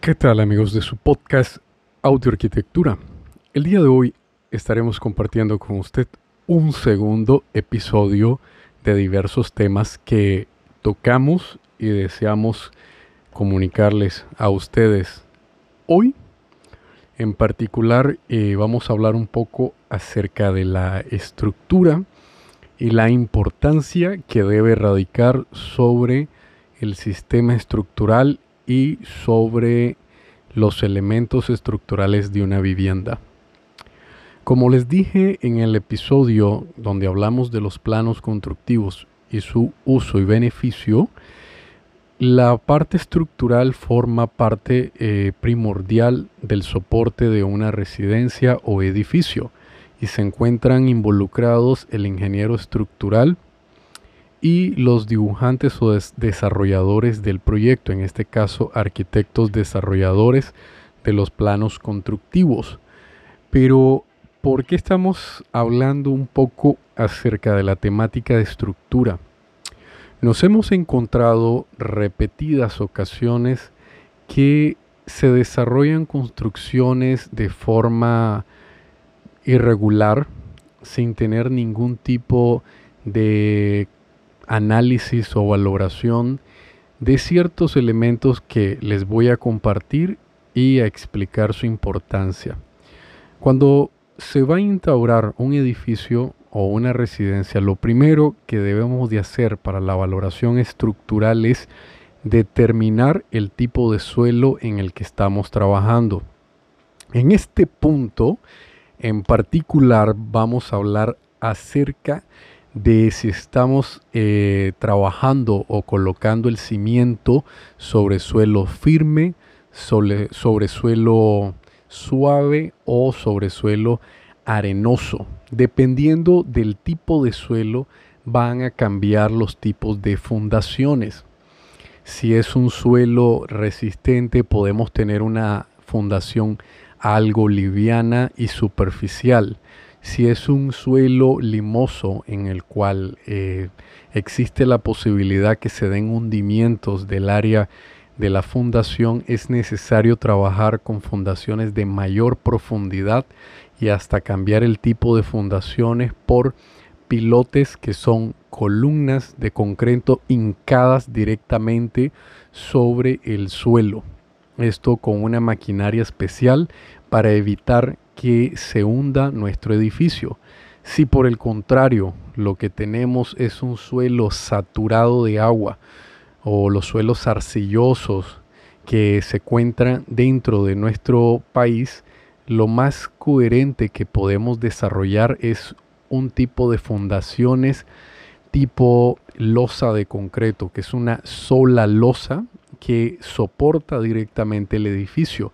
¿Qué tal amigos de su podcast Audio Arquitectura? El día de hoy estaremos compartiendo con usted un segundo episodio de diversos temas que tocamos y deseamos comunicarles a ustedes. Hoy en particular eh, vamos a hablar un poco acerca de la estructura y la importancia que debe radicar sobre el sistema estructural y sobre los elementos estructurales de una vivienda. Como les dije en el episodio donde hablamos de los planos constructivos y su uso y beneficio, la parte estructural forma parte eh, primordial del soporte de una residencia o edificio y se encuentran involucrados el ingeniero estructural, y los dibujantes o desarrolladores del proyecto, en este caso arquitectos desarrolladores de los planos constructivos. Pero, ¿por qué estamos hablando un poco acerca de la temática de estructura? Nos hemos encontrado repetidas ocasiones que se desarrollan construcciones de forma irregular, sin tener ningún tipo de análisis o valoración de ciertos elementos que les voy a compartir y a explicar su importancia. Cuando se va a instaurar un edificio o una residencia, lo primero que debemos de hacer para la valoración estructural es determinar el tipo de suelo en el que estamos trabajando. En este punto en particular vamos a hablar acerca de si estamos eh, trabajando o colocando el cimiento sobre suelo firme, sobre, sobre suelo suave o sobre suelo arenoso. Dependiendo del tipo de suelo van a cambiar los tipos de fundaciones. Si es un suelo resistente podemos tener una fundación algo liviana y superficial si es un suelo limoso en el cual eh, existe la posibilidad que se den hundimientos del área de la fundación, es necesario trabajar con fundaciones de mayor profundidad y hasta cambiar el tipo de fundaciones por pilotes que son columnas de concreto hincadas directamente sobre el suelo. Esto con una maquinaria especial para evitar que se hunda nuestro edificio. Si por el contrario lo que tenemos es un suelo saturado de agua o los suelos arcillosos que se encuentran dentro de nuestro país, lo más coherente que podemos desarrollar es un tipo de fundaciones tipo losa de concreto, que es una sola losa que soporta directamente el edificio.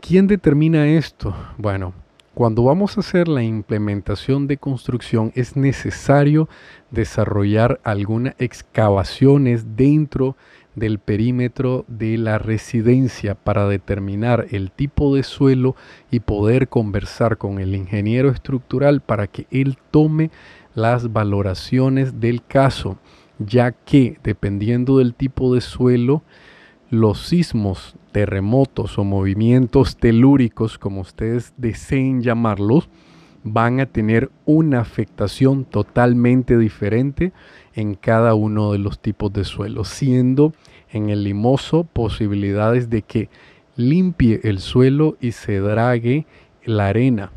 ¿Quién determina esto? Bueno, cuando vamos a hacer la implementación de construcción es necesario desarrollar algunas excavaciones dentro del perímetro de la residencia para determinar el tipo de suelo y poder conversar con el ingeniero estructural para que él tome las valoraciones del caso, ya que dependiendo del tipo de suelo, los sismos, terremotos o movimientos telúricos, como ustedes deseen llamarlos, van a tener una afectación totalmente diferente en cada uno de los tipos de suelo, siendo en el limoso posibilidades de que limpie el suelo y se drague la arena.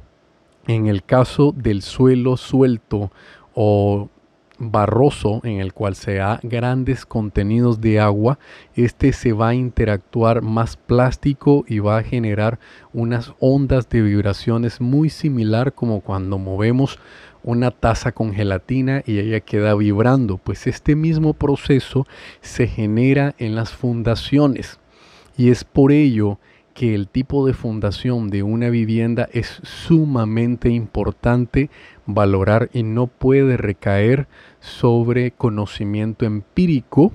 En el caso del suelo suelto o barroso en el cual se da grandes contenidos de agua, este se va a interactuar más plástico y va a generar unas ondas de vibraciones muy similar como cuando movemos una taza con gelatina y ella queda vibrando, pues este mismo proceso se genera en las fundaciones y es por ello que el tipo de fundación de una vivienda es sumamente importante valorar y no puede recaer sobre conocimiento empírico,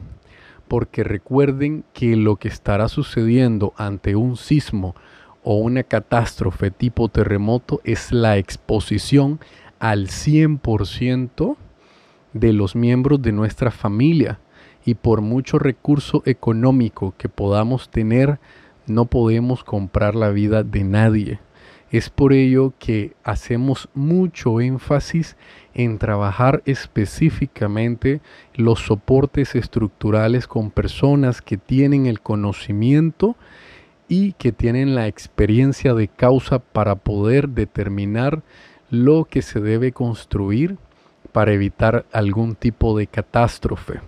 porque recuerden que lo que estará sucediendo ante un sismo o una catástrofe tipo terremoto es la exposición al 100% de los miembros de nuestra familia. Y por mucho recurso económico que podamos tener, no podemos comprar la vida de nadie. Es por ello que hacemos mucho énfasis en trabajar específicamente los soportes estructurales con personas que tienen el conocimiento y que tienen la experiencia de causa para poder determinar lo que se debe construir para evitar algún tipo de catástrofe.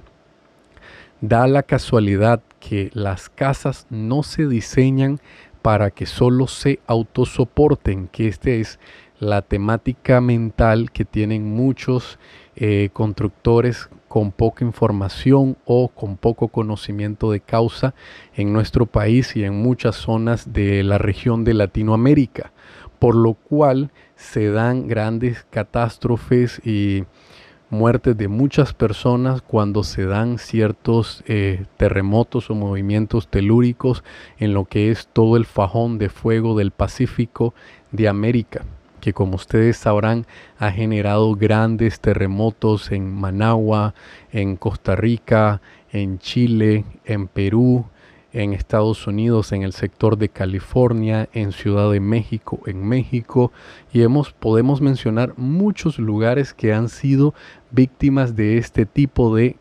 Da la casualidad que las casas no se diseñan para que solo se autosoporten, que esta es la temática mental que tienen muchos eh, constructores con poca información o con poco conocimiento de causa en nuestro país y en muchas zonas de la región de Latinoamérica, por lo cual se dan grandes catástrofes y muertes de muchas personas cuando se dan ciertos eh, terremotos o movimientos telúricos en lo que es todo el fajón de fuego del Pacífico de América que como ustedes sabrán ha generado grandes terremotos en Managua, en Costa Rica, en Chile, en Perú, en Estados Unidos, en el sector de California, en Ciudad de México, en México, y hemos, podemos mencionar muchos lugares que han sido víctimas de este tipo de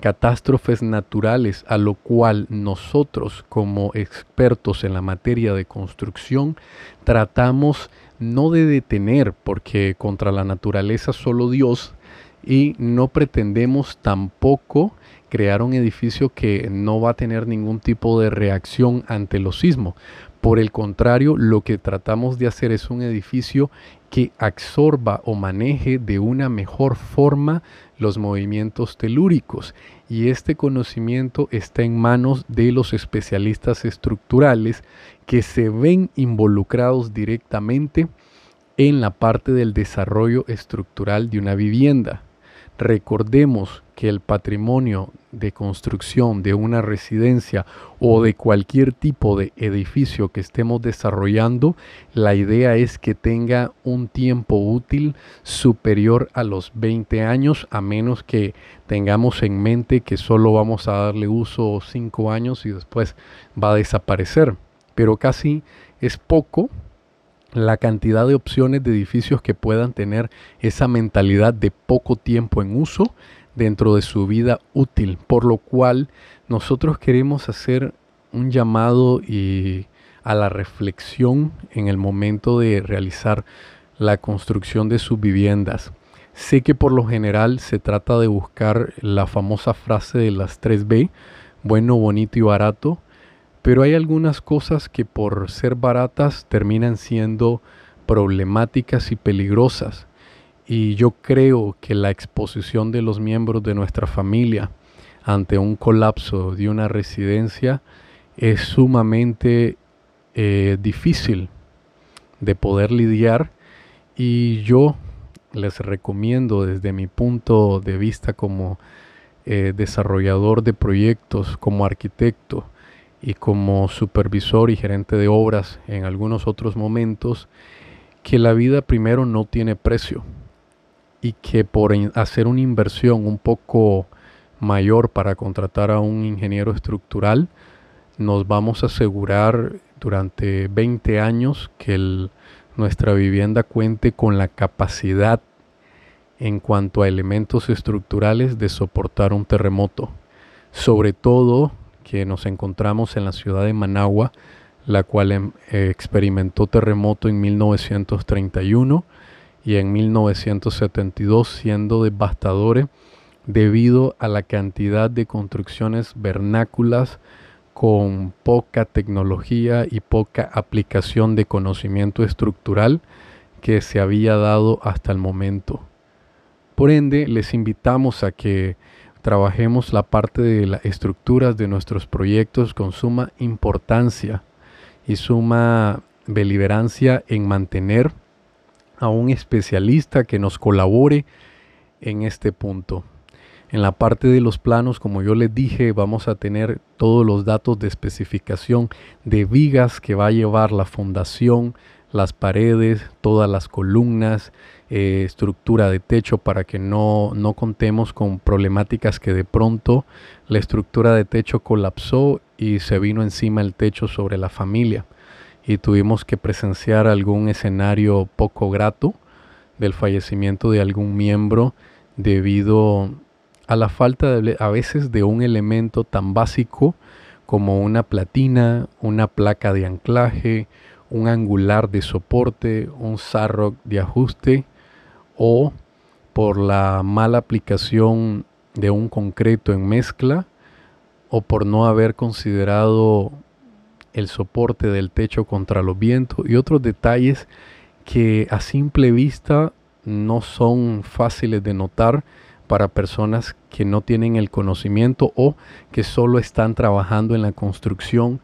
catástrofes naturales, a lo cual nosotros como expertos en la materia de construcción tratamos no de detener, porque contra la naturaleza solo Dios, y no pretendemos tampoco crear un edificio que no va a tener ningún tipo de reacción ante los sismos. Por el contrario, lo que tratamos de hacer es un edificio que absorba o maneje de una mejor forma los movimientos telúricos. Y este conocimiento está en manos de los especialistas estructurales que se ven involucrados directamente en la parte del desarrollo estructural de una vivienda. Recordemos que el patrimonio de construcción de una residencia o de cualquier tipo de edificio que estemos desarrollando, la idea es que tenga un tiempo útil superior a los 20 años, a menos que tengamos en mente que solo vamos a darle uso 5 años y después va a desaparecer. Pero casi es poco la cantidad de opciones de edificios que puedan tener esa mentalidad de poco tiempo en uso dentro de su vida útil, por lo cual nosotros queremos hacer un llamado y a la reflexión en el momento de realizar la construcción de sus viviendas. Sé que por lo general se trata de buscar la famosa frase de las 3B, bueno, bonito y barato, pero hay algunas cosas que por ser baratas terminan siendo problemáticas y peligrosas. Y yo creo que la exposición de los miembros de nuestra familia ante un colapso de una residencia es sumamente eh, difícil de poder lidiar y yo les recomiendo desde mi punto de vista como eh, desarrollador de proyectos, como arquitecto, y como supervisor y gerente de obras en algunos otros momentos, que la vida primero no tiene precio y que por hacer una inversión un poco mayor para contratar a un ingeniero estructural, nos vamos a asegurar durante 20 años que nuestra vivienda cuente con la capacidad en cuanto a elementos estructurales de soportar un terremoto. Sobre todo que nos encontramos en la ciudad de Managua, la cual em, experimentó terremoto en 1931 y en 1972 siendo devastadores debido a la cantidad de construcciones vernáculas con poca tecnología y poca aplicación de conocimiento estructural que se había dado hasta el momento. Por ende, les invitamos a que trabajemos la parte de las estructuras de nuestros proyectos con suma importancia y suma deliberancia en mantener a un especialista que nos colabore en este punto. En la parte de los planos, como yo les dije, vamos a tener todos los datos de especificación de vigas que va a llevar la fundación, las paredes, todas las columnas, eh, estructura de techo para que no, no contemos con problemáticas que de pronto la estructura de techo colapsó y se vino encima el techo sobre la familia. Y tuvimos que presenciar algún escenario poco grato del fallecimiento de algún miembro debido a la falta de, a veces de un elemento tan básico como una platina, una placa de anclaje, un angular de soporte, un sarrock de ajuste o por la mala aplicación de un concreto en mezcla o por no haber considerado el soporte del techo contra los vientos. Y otros detalles que a simple vista no son fáciles de notar para personas que no tienen el conocimiento o que solo están trabajando en la construcción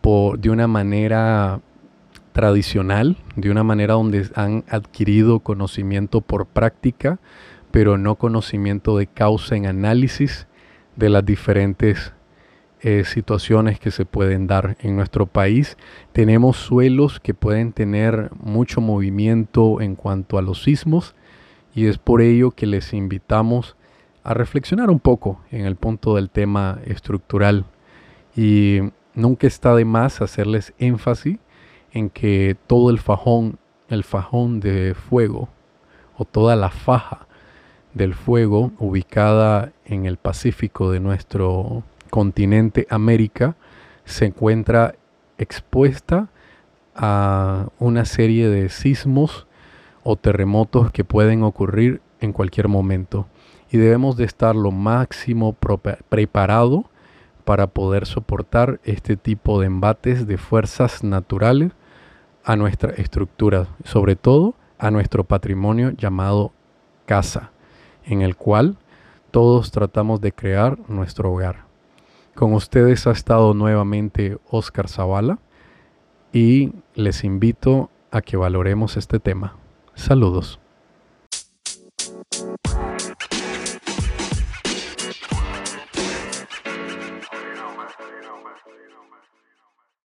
por, de una manera tradicional, de una manera donde han adquirido conocimiento por práctica, pero no conocimiento de causa en análisis de las diferentes eh, situaciones que se pueden dar en nuestro país. Tenemos suelos que pueden tener mucho movimiento en cuanto a los sismos y es por ello que les invitamos a reflexionar un poco en el punto del tema estructural y nunca está de más hacerles énfasis en que todo el fajón, el fajón de fuego o toda la faja del fuego ubicada en el Pacífico de nuestro continente América se encuentra expuesta a una serie de sismos o terremotos que pueden ocurrir en cualquier momento. Y debemos de estar lo máximo preparado para poder soportar este tipo de embates de fuerzas naturales a nuestra estructura, sobre todo a nuestro patrimonio llamado casa, en el cual todos tratamos de crear nuestro hogar. Con ustedes ha estado nuevamente Oscar Zavala y les invito a que valoremos este tema. Saludos.